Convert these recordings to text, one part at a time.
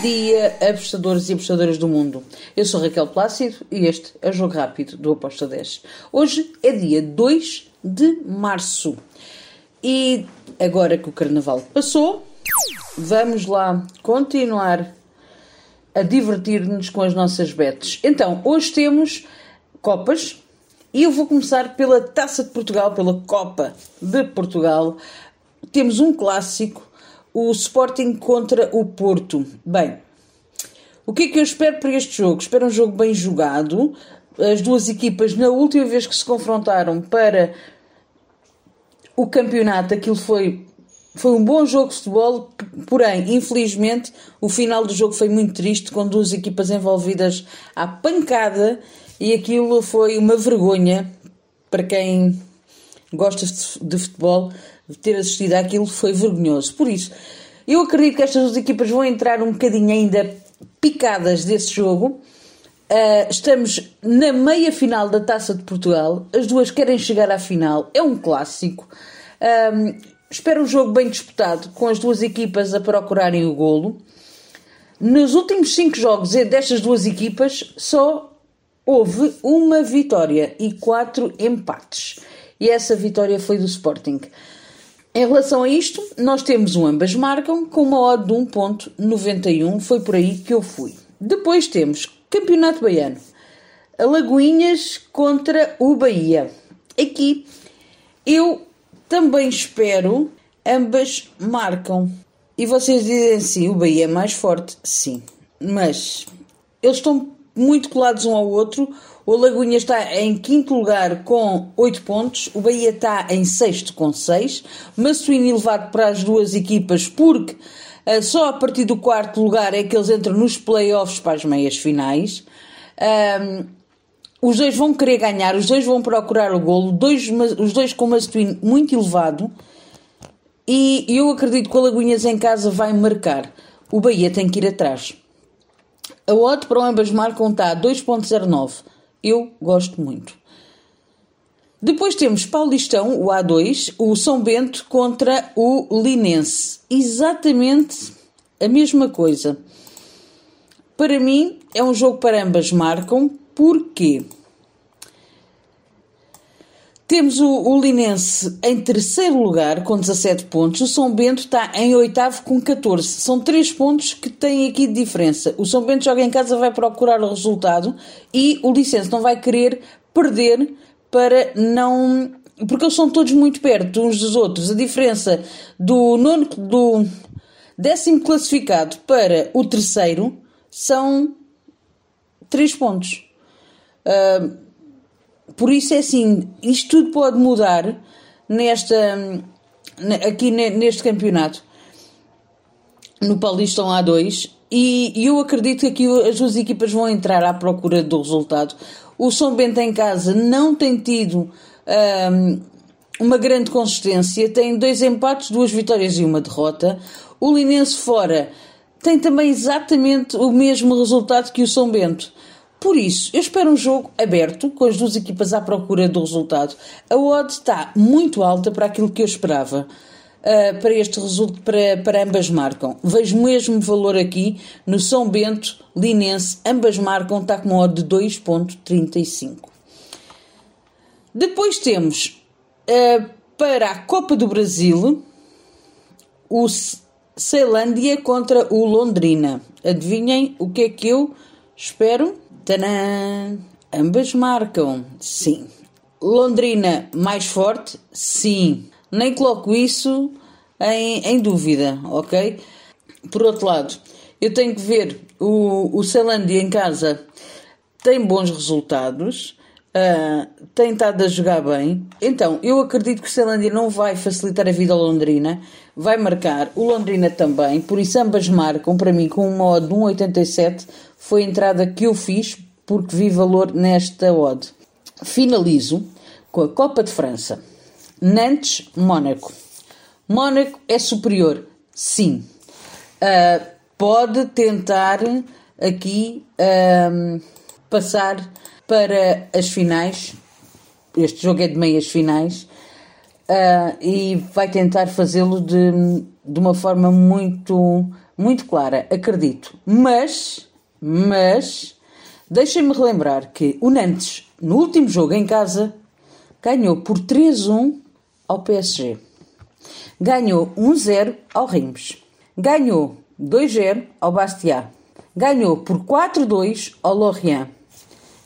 dia, apostadores e apostadoras do mundo. Eu sou Raquel Plácido e este é o Jogo Rápido do Aposta 10. Hoje é dia 2 de março e agora que o Carnaval passou, vamos lá continuar a divertir-nos com as nossas bets. Então, hoje temos Copas e eu vou começar pela Taça de Portugal, pela Copa de Portugal. Temos um clássico o Sporting contra o Porto. Bem, o que é que eu espero para este jogo? Espero um jogo bem jogado. As duas equipas, na última vez que se confrontaram para o campeonato, aquilo foi, foi um bom jogo de futebol, porém, infelizmente, o final do jogo foi muito triste, com duas equipas envolvidas à pancada, e aquilo foi uma vergonha para quem gosta de futebol ter assistido àquilo foi vergonhoso. Por isso, eu acredito que estas duas equipas vão entrar um bocadinho ainda picadas desse jogo. Uh, estamos na meia final da Taça de Portugal. As duas querem chegar à final. É um clássico. Um, espero um jogo bem disputado, com as duas equipas a procurarem o golo. Nos últimos cinco jogos destas duas equipas, só houve uma vitória e quatro empates. E essa vitória foi do Sporting. Em relação a isto, nós temos um ambas marcam com uma odd de 1.91, foi por aí que eu fui. Depois temos Campeonato Baiano, Alagoinhas contra o Bahia. Aqui eu também espero ambas marcam. E vocês dizem assim, o Bahia é mais forte? Sim, mas eles estão muito colados um ao outro. O Lagunha está em quinto lugar com 8 pontos, o Bahia está em sexto com 6, Massuíno elevado para as duas equipas porque uh, só a partir do quarto lugar é que eles entram nos playoffs para as meias finais. Um, os dois vão querer ganhar, os dois vão procurar o golo, dois, os dois com o Massuíno muito elevado e eu acredito que o Lagunhas em casa vai marcar. O Bahia tem que ir atrás. A odd para ambas marcam está a 2.09 eu gosto muito. Depois temos Paulistão, o A2, o São Bento contra o Linense. Exatamente a mesma coisa. Para mim, é um jogo para ambas marcam. Porquê? Temos o, o, Linense em terceiro lugar com 17 pontos, o São Bento está em oitavo com 14. São três pontos que têm aqui de diferença. O São Bento joga em casa, vai procurar o resultado e o License não vai querer perder para não. Porque eles são todos muito perto uns dos outros. A diferença do nono, do décimo classificado para o terceiro são três pontos. Uh, por isso é assim, isto tudo pode mudar nesta, aqui neste campeonato, no Paulistão A2, e eu acredito que aqui as duas equipas vão entrar à procura do resultado. O São Bento em casa não tem tido um, uma grande consistência, tem dois empates, duas vitórias e uma derrota. O Linense fora tem também exatamente o mesmo resultado que o São Bento. Por isso, eu espero um jogo aberto, com as duas equipas à procura do resultado. A odd está muito alta para aquilo que eu esperava. Uh, para este resultado, para, para ambas marcam. Vejo mesmo valor aqui no São Bento, Linense, ambas marcam, está com uma odd de 2.35. Depois temos uh, para a Copa do Brasil o Ceilândia contra o Londrina. Adivinhem o que é que eu espero? Tadã! Ambas marcam, sim. Londrina mais forte, sim. Nem coloco isso em, em dúvida, ok? Por outro lado, eu tenho que ver o, o Ceilândia em casa tem bons resultados, uh, tem estado a jogar bem. Então, eu acredito que o Ceilândia não vai facilitar a vida ao Londrina, vai marcar, o Londrina também, por isso ambas marcam, para mim, com uma odd de 1,87 foi a entrada que eu fiz porque vi valor nesta odd. Finalizo com a Copa de França. Nantes, Mónaco. Mónaco é superior? Sim. Uh, pode tentar aqui uh, passar para as finais. Este jogo é de meias finais. Uh, e vai tentar fazê-lo de, de uma forma muito muito clara, acredito. Mas, mas, deixem-me relembrar que o Nantes, no último jogo em casa, ganhou por 3-1 ao PSG. Ganhou 1-0 ao Reims. Ganhou 2-0 ao Bastia. Ganhou por 4-2 ao Lorient.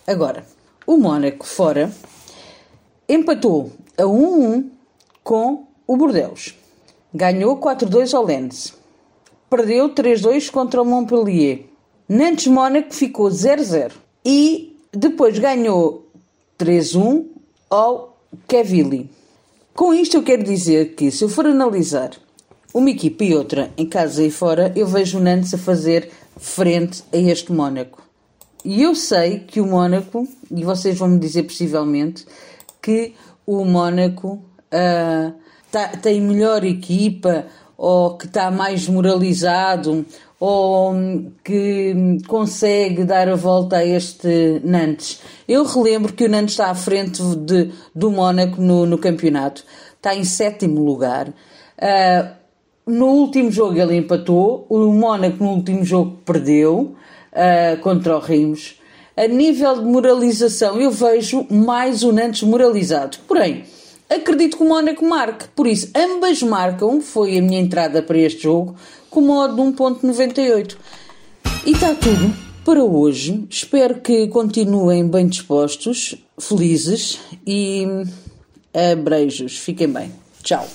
Agora, o Mónaco fora empatou a 1-1 com o Bordeaux. Ganhou 4-2 ao Lens. Perdeu 3-2 contra o Montpellier. Nantes Mónaco ficou 0-0. E depois ganhou 3-1 ao Quevilly. Com isto eu quero dizer que se eu for analisar uma equipa e outra em casa e fora, eu vejo o Nantes a fazer frente a este Mónaco. E eu sei que o Mónaco, e vocês vão me dizer possivelmente, que o Mónaco uh, tá, tem melhor equipa, ou que está mais moralizado, ou que consegue dar a volta a este Nantes. Eu relembro que o Nantes está à frente de, do Mónaco no, no campeonato, está em sétimo lugar. Uh, no último jogo ele empatou, o Mónaco no último jogo perdeu uh, contra o Reims. A nível de moralização, eu vejo mais o Nantes moralizado. Porém, acredito que o Mónaco marque. Por isso, ambas marcam. Foi a minha entrada para este jogo com modo de 1.98. E está tudo para hoje. Espero que continuem bem dispostos, felizes e abreijos. Fiquem bem. Tchau.